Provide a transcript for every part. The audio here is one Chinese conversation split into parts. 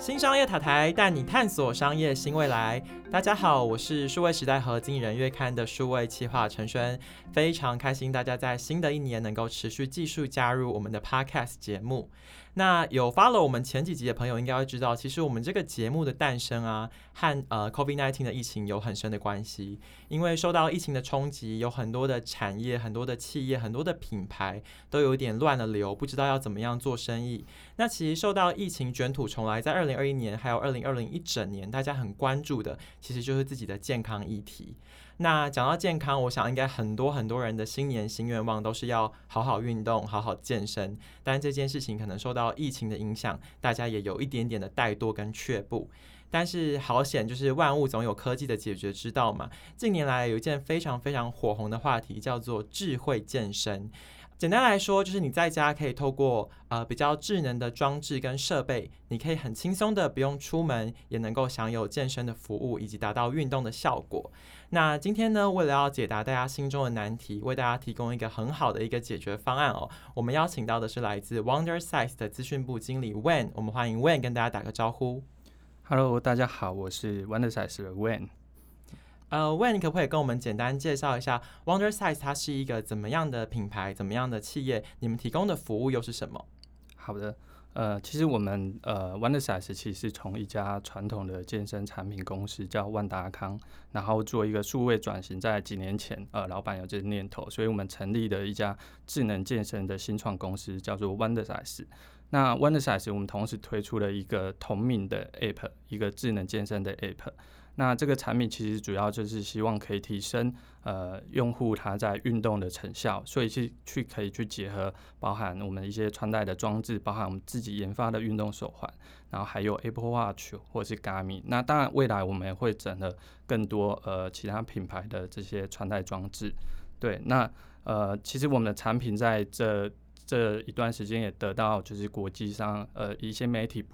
新商业塔台带你探索商业新未来。大家好，我是数位时代和经纪人月刊的数位企划陈轩，非常开心大家在新的一年能够持续继续加入我们的 Podcast 节目。那有 follow 我们前几集的朋友应该会知道，其实我们这个节目的诞生啊，和呃 COVID-19 的疫情有很深的关系。因为受到疫情的冲击，有很多的产业、很多的企业、很多的品牌都有点乱了流，不知道要怎么样做生意。那其实受到疫情卷土重来，在二零二一年还有二零二零一整年，大家很关注的其实就是自己的健康议题。那讲到健康，我想应该很多很多人的新年新愿望都是要好好运动、好好健身。但这件事情可能受到疫情的影响，大家也有一点点的怠惰跟却步。但是好险，就是万物总有科技的解决之道嘛。近年来有一件非常非常火红的话题，叫做智慧健身。简单来说，就是你在家可以透过呃比较智能的装置跟设备，你可以很轻松的不用出门，也能够享有健身的服务以及达到运动的效果。那今天呢，为了要解答大家心中的难题，为大家提供一个很好的一个解决方案哦，我们邀请到的是来自 Wonder Size 的资讯部经理 Wen，我们欢迎 Wen 跟大家打个招呼。Hello，大家好，我是 Wonder Size 的 Wen。呃，Wen，你可不可以跟我们简单介绍一下 Wonder Size 它是一个怎么样的品牌，怎么样的企业？你们提供的服务又是什么？好的，呃，其实我们呃 Wonder Size 其实是从一家传统的健身产品公司叫万达康，然后做一个数位转型，在几年前，呃，老板有这个念头，所以我们成立了一家智能健身的新创公司，叫做 Wonder Size。那 Wonder Size 我们同时推出了一个同名的 App，一个智能健身的 App。那这个产品其实主要就是希望可以提升呃用户他在运动的成效，所以去去可以去结合包含我们一些穿戴的装置，包含我们自己研发的运动手环，然后还有 Apple Watch 或是 Garmin。那当然未来我们也会整合更多呃其他品牌的这些穿戴装置。对，那呃其实我们的产品在这这一段时间也得到就是国际上呃一些媒体。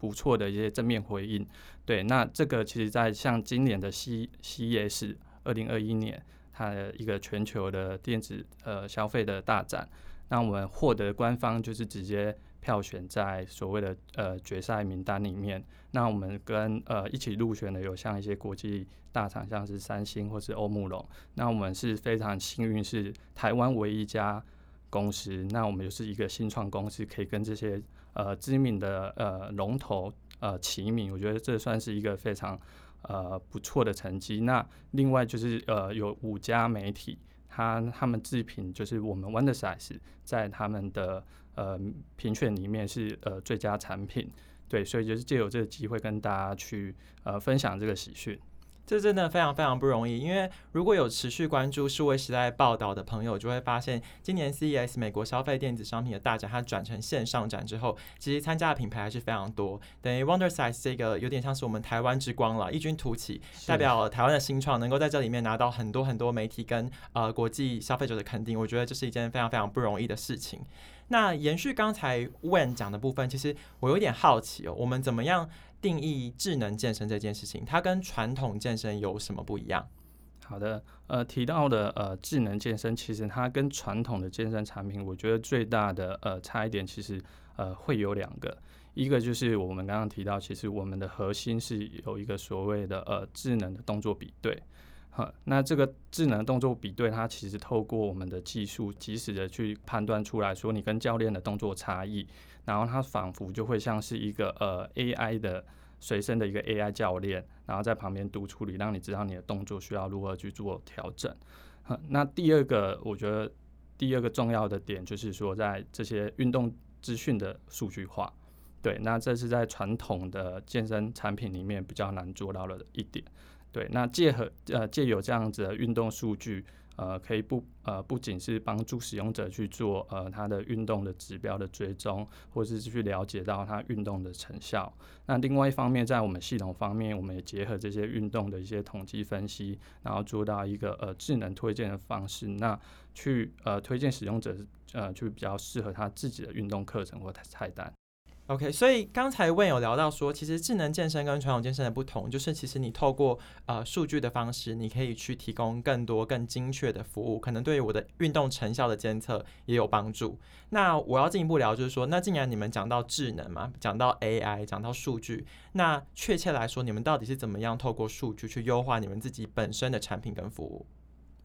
不错的一些正面回应，对，那这个其实，在像今年的 C CES 二零二一年，它的一个全球的电子呃消费的大展，那我们获得官方就是直接票选在所谓的呃决赛名单里面。那我们跟呃一起入选的有像一些国际大厂，像是三星或是欧姆龙。那我们是非常幸运，是台湾唯一一家公司。那我们就是一个新创公司，可以跟这些。呃，知名的呃龙头呃齐名，我觉得这算是一个非常呃不错的成绩。那另外就是呃有五家媒体，他他们自评就是我们 Wonder Size 在他们的呃评选里面是呃最佳产品。对，所以就是借由这个机会跟大家去呃分享这个喜讯。这真的非常非常不容易，因为如果有持续关注数位时代报道的朋友，就会发现今年 CES 美国消费电子商品的大展，它转成线上展之后，其实参加的品牌还是非常多。等于 Wonder Size 这个有点像是我们台湾之光了，异军突起，代表台湾的新创能够在这里面拿到很多很多媒体跟呃国际消费者的肯定，我觉得这是一件非常非常不容易的事情。那延续刚才 When 讲的部分，其实我有点好奇哦，我们怎么样？定义智能健身这件事情，它跟传统健身有什么不一样？好的，呃，提到的呃智能健身，其实它跟传统的健身产品，我觉得最大的呃差一点，其实呃会有两个，一个就是我们刚刚提到，其实我们的核心是有一个所谓的呃智能的动作比对，好，那这个智能动作比对，它其实透过我们的技术，及时的去判断出来说你跟教练的动作差异。然后它仿佛就会像是一个呃 AI 的随身的一个 AI 教练，然后在旁边督促你，让你知道你的动作需要如何去做调整。那第二个，我觉得第二个重要的点就是说，在这些运动资讯的数据化，对，那这是在传统的健身产品里面比较难做到的一点。对，那借和呃借有这样子的运动数据。呃，可以不呃，不仅是帮助使用者去做呃他的运动的指标的追踪，或者是去了解到他运动的成效。那另外一方面，在我们系统方面，我们也结合这些运动的一些统计分析，然后做到一个呃智能推荐的方式，那去呃推荐使用者呃去比较适合他自己的运动课程或菜单。OK，所以刚才问有聊到说，其实智能健身跟传统健身的不同，就是其实你透过呃数据的方式，你可以去提供更多更精确的服务，可能对于我的运动成效的监测也有帮助。那我要进一步聊，就是说，那既然你们讲到智能嘛，讲到 AI，讲到数据，那确切来说，你们到底是怎么样透过数据去优化你们自己本身的产品跟服务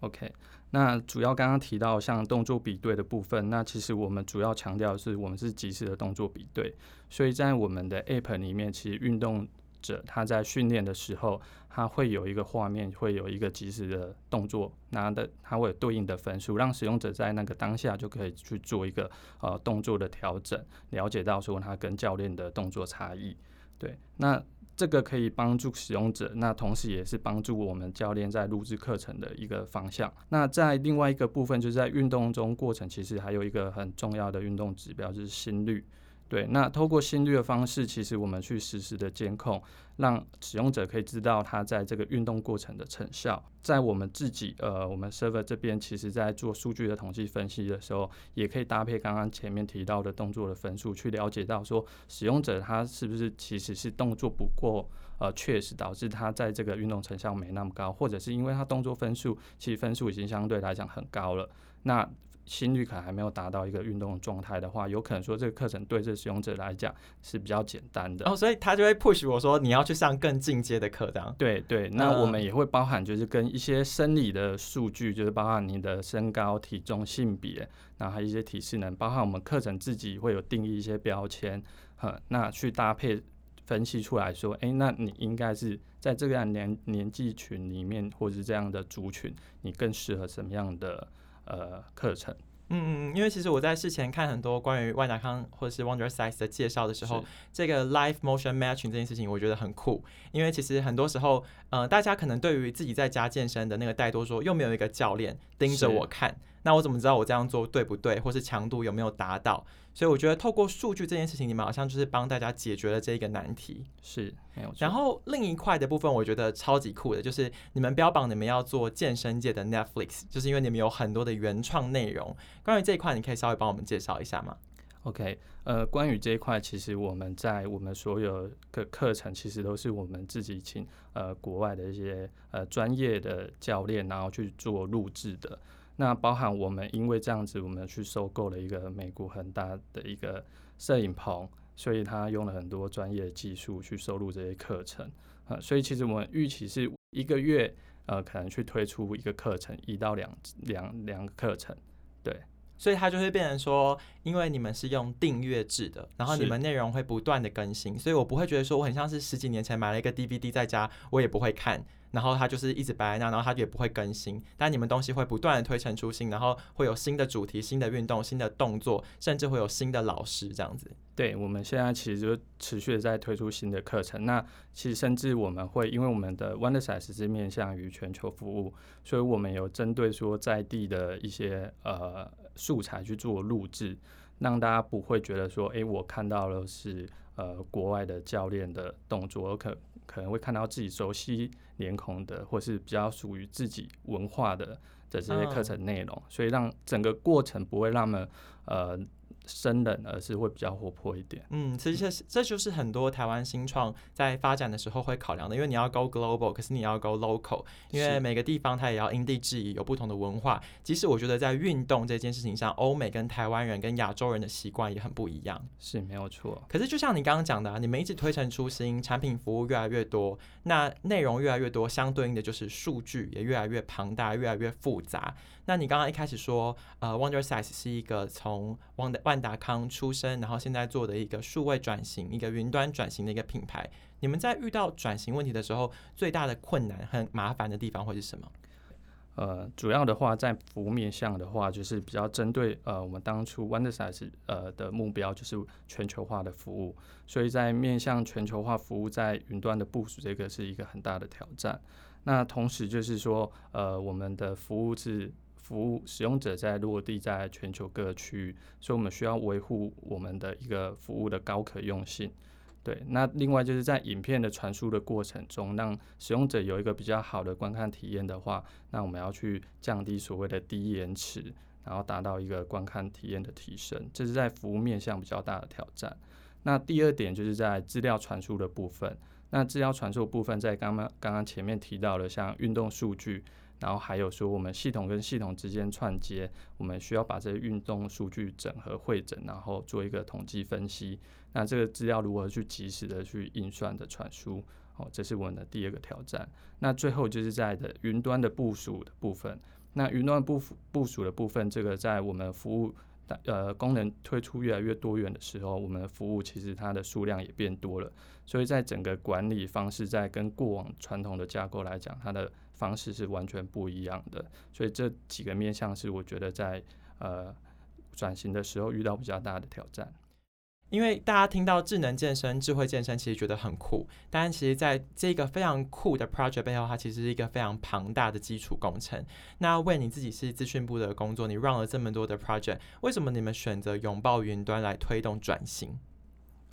？OK。那主要刚刚提到像动作比对的部分，那其实我们主要强调是我们是即时的动作比对，所以在我们的 App 里面，其实运动者他在训练的时候，他会有一个画面，会有一个即时的动作，拿的他会有对应的分数，让使用者在那个当下就可以去做一个呃动作的调整，了解到说他跟教练的动作差异。对，那。这个可以帮助使用者，那同时也是帮助我们教练在录制课程的一个方向。那在另外一个部分，就是在运动中过程，其实还有一个很重要的运动指标，就是心率。对，那透过心率的方式，其实我们去实时的监控，让使用者可以知道他在这个运动过程的成效。在我们自己呃，我们 server 这边，其实在做数据的统计分析的时候，也可以搭配刚刚前面提到的动作的分数，去了解到说使用者他是不是其实是动作不过呃确实导致他在这个运动成效没那么高，或者是因为他动作分数其实分数已经相对来讲很高了，那。心率可能还没有达到一个运动状态的话，有可能说这个课程对这使用者来讲是比较简单的。哦，所以他就会 push 我说你要去上更进阶的课，这样。对对，那我们也会包含就是跟一些生理的数据，就是包含你的身高、体重、性别，然后还有一些体适能，包含我们课程自己会有定义一些标签，哈，那去搭配分析出来说，哎，那你应该是在这个年年纪群里面，或者是这样的族群，你更适合什么样的？呃，课程，嗯嗯，因为其实我在事前看很多关于万达康或者是 Wonder Size 的介绍的时候，这个 Live Motion Matching 这件事情，我觉得很酷。因为其实很多时候，呃，大家可能对于自己在家健身的那个带多说，又没有一个教练盯着我看。那我怎么知道我这样做对不对，或是强度有没有达到？所以我觉得透过数据这件事情，你们好像就是帮大家解决了这一个难题。是，然后另一块的部分，我觉得超级酷的，就是你们标榜你们要做健身界的 Netflix，就是因为你们有很多的原创内容。关于这一块，你可以稍微帮我们介绍一下吗？OK，呃，关于这一块，其实我们在我们所有的课程，其实都是我们自己请呃国外的一些呃专业的教练，然后去做录制的。那包含我们，因为这样子，我们去收购了一个美国很大的一个摄影棚，所以他用了很多专业技术去收录这些课程，啊，所以其实我们预期是一个月，呃，可能去推出一个课程，一到两两两个课程，对，所以它就会变成说，因为你们是用订阅制的，然后你们内容会不断的更新，所以我不会觉得说我很像是十几年前买了一个 DVD 在家，我也不会看。然后它就是一直摆在那，然后它也不会更新。但你们东西会不断的推陈出新，然后会有新的主题、新的运动、新的动作，甚至会有新的老师这样子。对，我们现在其实就持续的在推出新的课程。那其实甚至我们会，因为我们的 Wonder Size 是面向于全球服务，所以我们有针对说在地的一些呃素材去做录制，让大家不会觉得说，哎，我看到了是呃国外的教练的动作，可可能会看到自己熟悉。脸孔的，或是比较属于自己文化的的这些课程内容，所以让整个过程不会那么呃。生冷，而是会比较活泼一点。嗯，其实这就是很多台湾新创在发展的时候会考量的，因为你要 go global，可是你要 go local，因为每个地方它也要因地制宜，有不同的文化。即使我觉得在运动这件事情上，欧美跟台湾人跟亚洲人的习惯也很不一样。是没有错。可是就像你刚刚讲的，啊你们一直推陈出新，产品服务越来越多，那内容越来越多，相对应的就是数据也越来越庞大，越来越复杂。那你刚刚一开始说，呃，Wonder Size 是一个从万万达康出生，然后现在做的一个数位转型、一个云端转型的一个品牌。你们在遇到转型问题的时候，最大的困难和麻烦的地方会是什么？呃，主要的话在服务面向的话，就是比较针对呃我们当初 Wonder Size 呃的目标就是全球化的服务，所以在面向全球化服务在云端的部署，这个是一个很大的挑战。那同时就是说，呃，我们的服务是。服务使用者在落地在全球各区域，所以我们需要维护我们的一个服务的高可用性。对，那另外就是在影片的传输的过程中，让使用者有一个比较好的观看体验的话，那我们要去降低所谓的低延迟，然后达到一个观看体验的提升，这是在服务面向比较大的挑战。那第二点就是在资料传输的部分。那资料传输部分在刚刚刚刚前面提到的，像运动数据，然后还有说我们系统跟系统之间串接，我们需要把这些运动数据整合会诊，然后做一个统计分析。那这个资料如何去及时的去运算的传输？哦，这是我们的第二个挑战。那最后就是在的云端的部署的部分。那云端部部署的部分，这个在我们服务呃功能推出越来越多元的时候，我们的服务其实它的数量也变多了。所以在整个管理方式，在跟过往传统的架构来讲，它的方式是完全不一样的。所以这几个面向是我觉得在呃转型的时候遇到比较大的挑战。因为大家听到智能健身、智慧健身，其实觉得很酷，但其实在这个非常酷的 project 背后，它其实是一个非常庞大的基础工程。那为你自己是资讯部的工作，你 run 了这么多的 project，为什么你们选择拥抱云端来推动转型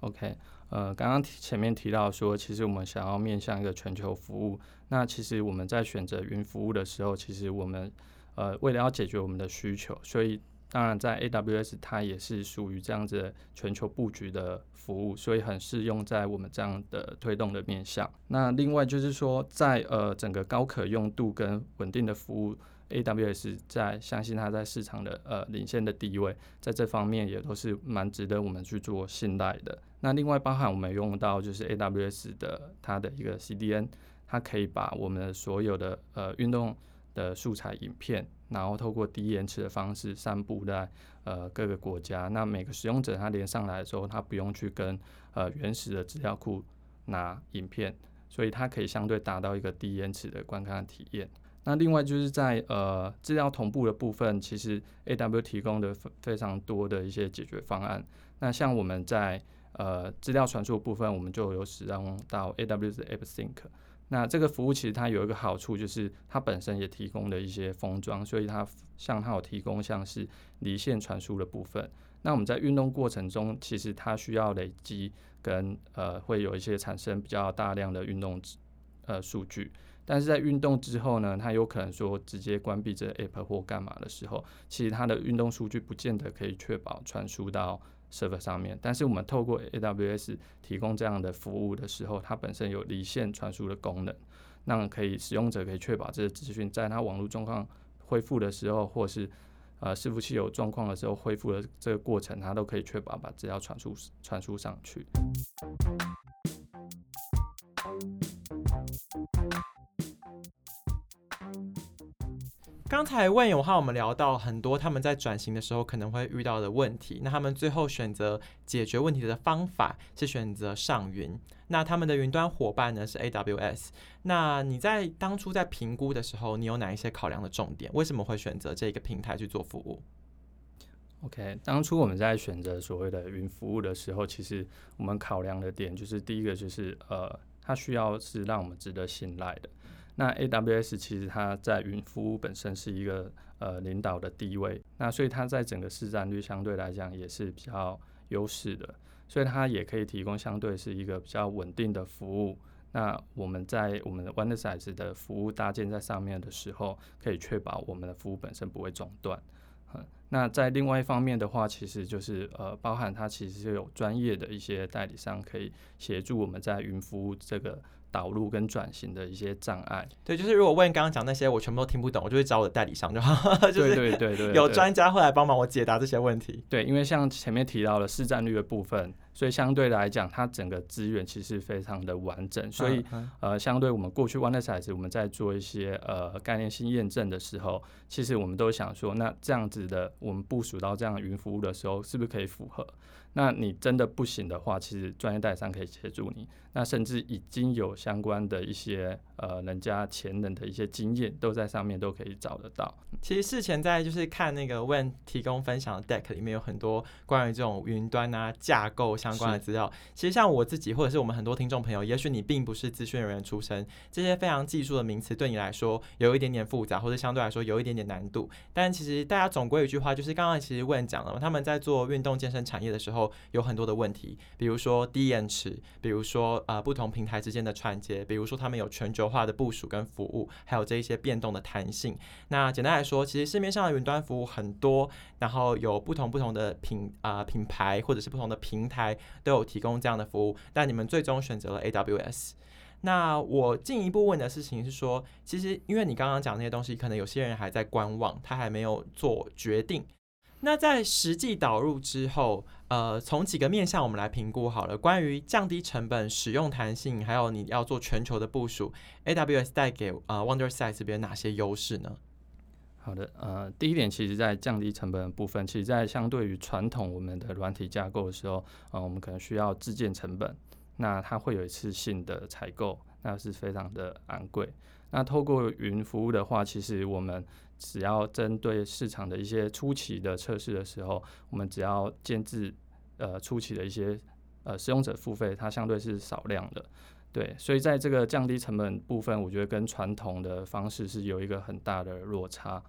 ？OK，呃，刚刚前面提到说，其实我们想要面向一个全球服务。那其实我们在选择云服务的时候，其实我们呃为了要解决我们的需求，所以。当然，在 AWS 它也是属于这样子全球布局的服务，所以很适用在我们这样的推动的面向。那另外就是说，在呃整个高可用度跟稳定的服务，AWS 在相信它在市场的呃领先的地位，在这方面也都是蛮值得我们去做信赖的。那另外包含我们用到就是 AWS 的它的一个 CDN，它可以把我们所有的呃运动的素材影片。然后透过低延迟的方式散布在呃各个国家，那每个使用者他连上来的时候，他不用去跟呃原始的资料库拿影片，所以它可以相对达到一个低延迟的观看体验。那另外就是在呃资料同步的部分，其实 A W 提供的非常多的一些解决方案。那像我们在呃资料传输部分，我们就有使用到 A W 的 App Sync。那这个服务其实它有一个好处，就是它本身也提供了一些封装，所以它像它有提供像是离线传输的部分。那我们在运动过程中，其实它需要累积跟呃会有一些产生比较大量的运动呃数据，但是在运动之后呢，它有可能说直接关闭这 app 或干嘛的时候，其实它的运动数据不见得可以确保传输到。Server 上面，但是我们透过 AWS 提供这样的服务的时候，它本身有离线传输的功能，那可以使用者可以确保这些资讯在它网络状况恢复的时候，或是呃伺服器有状况的时候恢复的这个过程，它都可以确保把资料传输传输上去。刚才问永浩，我们聊到很多他们在转型的时候可能会遇到的问题。那他们最后选择解决问题的方法是选择上云。那他们的云端伙伴呢是 AWS。那你在当初在评估的时候，你有哪一些考量的重点？为什么会选择这个平台去做服务？OK，当初我们在选择所谓的云服务的时候，其实我们考量的点就是第一个就是呃，它需要是让我们值得信赖的。那 AWS 其实它在云服务本身是一个呃领导的地位，那所以它在整个市占率相对来讲也是比较优势的，所以它也可以提供相对是一个比较稳定的服务。那我们在我们的 OneSize 的服务搭建在上面的时候，可以确保我们的服务本身不会中断。嗯，那在另外一方面的话，其实就是呃包含它其实是有专业的一些代理商可以协助我们在云服务这个。导入跟转型的一些障碍，对，就是如果问刚刚讲那些我全部都听不懂，我就会找我的代理商就好，就是对对对，有专家会来帮忙我解答这些问题。对，因为像前面提到了市占率的部分，所以相对来讲，它整个资源其实非常的完整，所以呃，相对我们过去 OneSize 我们在做一些呃概念性验证的时候，其实我们都想说，那这样子的我们部署到这样云服务的时候，是不是可以符合？那你真的不行的话，其实专业代理商可以协助你。那甚至已经有相关的一些呃人家前人的一些经验，都在上面都可以找得到。其实事前在就是看那个 When 提供分享的 Deck 里面有很多关于这种云端啊架构相关的资料。其实像我自己或者是我们很多听众朋友，也许你并不是资讯人员出身，这些非常技术的名词对你来说有一点点复杂，或者相对来说有一点点难度。但其实大家总归一句话，就是刚刚其实 When 讲了，他们在做运动健身产业的时候。有很多的问题，比如说低延迟，比如说呃不同平台之间的串接，比如说他们有全球化的部署跟服务，还有这一些变动的弹性。那简单来说，其实市面上的云端服务很多，然后有不同不同的品啊品牌或者是不同的平台都有提供这样的服务，但你们最终选择了 AWS。那我进一步问的事情是说，其实因为你刚刚讲那些东西，可能有些人还在观望，他还没有做决定。那在实际导入之后，呃，从几个面向我们来评估好了。关于降低成本、使用弹性，还有你要做全球的部署，AWS 带给呃 WonderSite 这边哪些优势呢？好的，呃，第一点，其实在降低成本的部分，其实在相对于传统我们的软体架构的时候，呃，我们可能需要自建成本。那它会有一次性的采购，那是非常的昂贵。那透过云服务的话，其实我们只要针对市场的一些初期的测试的时候，我们只要建置呃初期的一些呃使用者付费，它相对是少量的。对，所以在这个降低成本部分，我觉得跟传统的方式是有一个很大的落差。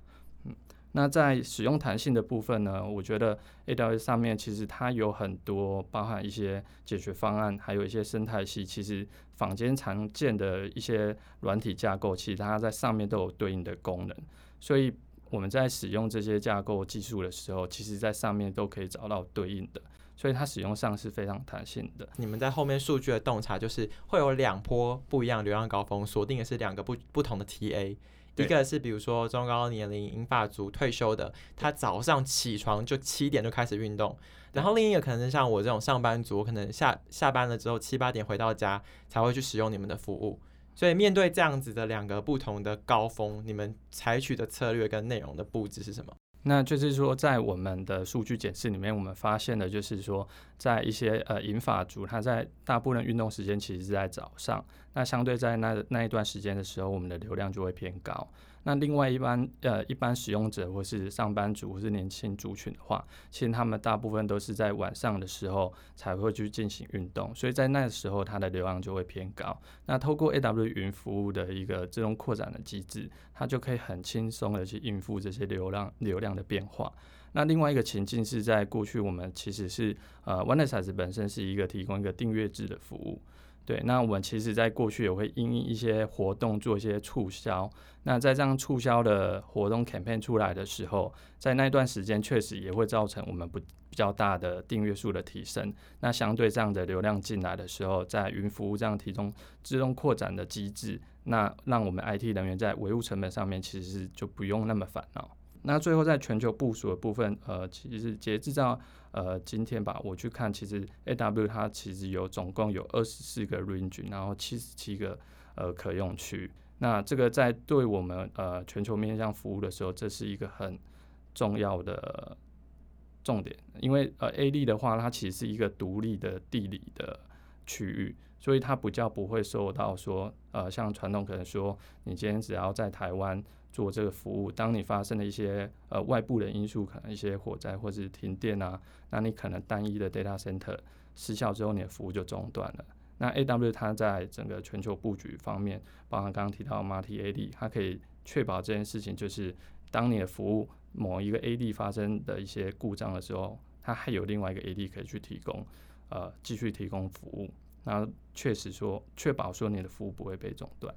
那在使用弹性的部分呢，我觉得 AWS 上面其实它有很多包含一些解决方案，还有一些生态系。其实坊间常见的一些软体架构，其实它在上面都有对应的功能。所以我们在使用这些架构技术的时候，其实在上面都可以找到对应的，所以它使用上是非常弹性的。你们在后面数据的洞察，就是会有两波不一样流量高峰，锁定的是两个不不同的 TA。一个是比如说中高年龄银发族退休的，他早上起床就七点就开始运动，然后另一个可能是像我这种上班族，可能下下班了之后七八点回到家才会去使用你们的服务。所以面对这样子的两个不同的高峰，你们采取的策略跟内容的布置是什么？那就是说，在我们的数据检视里面，我们发现的就是说，在一些呃银发族，他在大部分运动时间其实是在早上，那相对在那那一段时间的时候，我们的流量就会偏高。那另外一般呃一般使用者或是上班族或是年轻族群的话，其实他们大部分都是在晚上的时候才会去进行运动，所以在那时候它的流量就会偏高。那透过 AW 云服务的一个自动扩展的机制，它就可以很轻松的去应付这些流量流量的变化。那另外一个情境是在过去我们其实是呃 OneSize 本身是一个提供一个订阅制的服务。对，那我们其实在过去也会因一些活动做一些促销。那在这样促销的活动 campaign 出来的时候，在那段时间确实也会造成我们不比较大的订阅数的提升。那相对这样的流量进来的时候，在云服务这样提供自动扩展的机制，那让我们 IT 人员在维护成本上面其实是就不用那么烦恼。那最后在全球部署的部分，呃，其实截至到呃今天吧，我去看，其实 AW 它其实有总共有二十四个 range，然后七十七个呃可用区。那这个在对我们呃全球面向服务的时候，这是一个很重要的重点，因为呃 A 利的话，它其实是一个独立的地理的区域，所以它比较不会受到说呃像传统可能说你今天只要在台湾。做这个服务，当你发生了一些呃外部的因素，可能一些火灾或是停电啊，那你可能单一的 data center 失效之后，你的服务就中断了。那 AW 它在整个全球布局方面，包含刚刚提到 Multi AD，它可以确保这件事情，就是当你的服务某一个 AD 发生的一些故障的时候，它还有另外一个 AD 可以去提供呃继续提供服务，那确实说确保说你的服务不会被中断。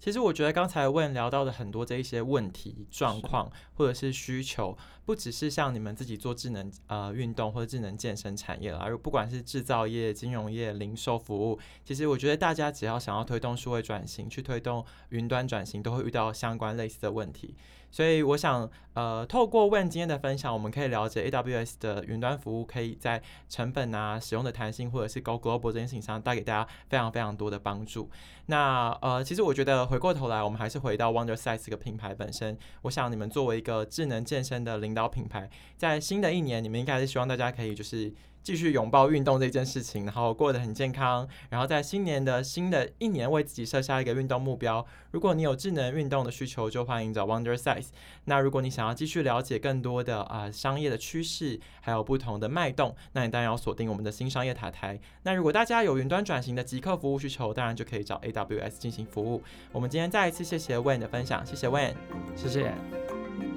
其实我觉得刚才问聊到的很多这一些问题状况或者是需求，不只是像你们自己做智能呃运动或者智能健身产业了，而不管是制造业、金融业、零售服务，其实我觉得大家只要想要推动数位转型，去推动云端转型，都会遇到相关类似的问题。所以我想，呃，透过问今天的分享，我们可以了解 AWS 的云端服务可以在成本啊、使用的弹性或者是 Go Global 这件事情上带给大家非常非常多的帮助。那呃，其实我觉得回过头来，我们还是回到 WonderSize 这个品牌本身。我想你们作为一个智能健身的领导品牌，在新的一年，你们应该是希望大家可以就是。继续拥抱运动这件事情，然后过得很健康，然后在新年的新的一年为自己设下一个运动目标。如果你有智能运动的需求，就欢迎找 WonderSize。那如果你想要继续了解更多的啊商业的趋势，还有不同的脉动，那你当然要锁定我们的新商业塔台。那如果大家有云端转型的即刻服务需求，当然就可以找 AWS 进行服务。我们今天再一次谢谢 Wen 的分享，谢谢 Wen，谢谢。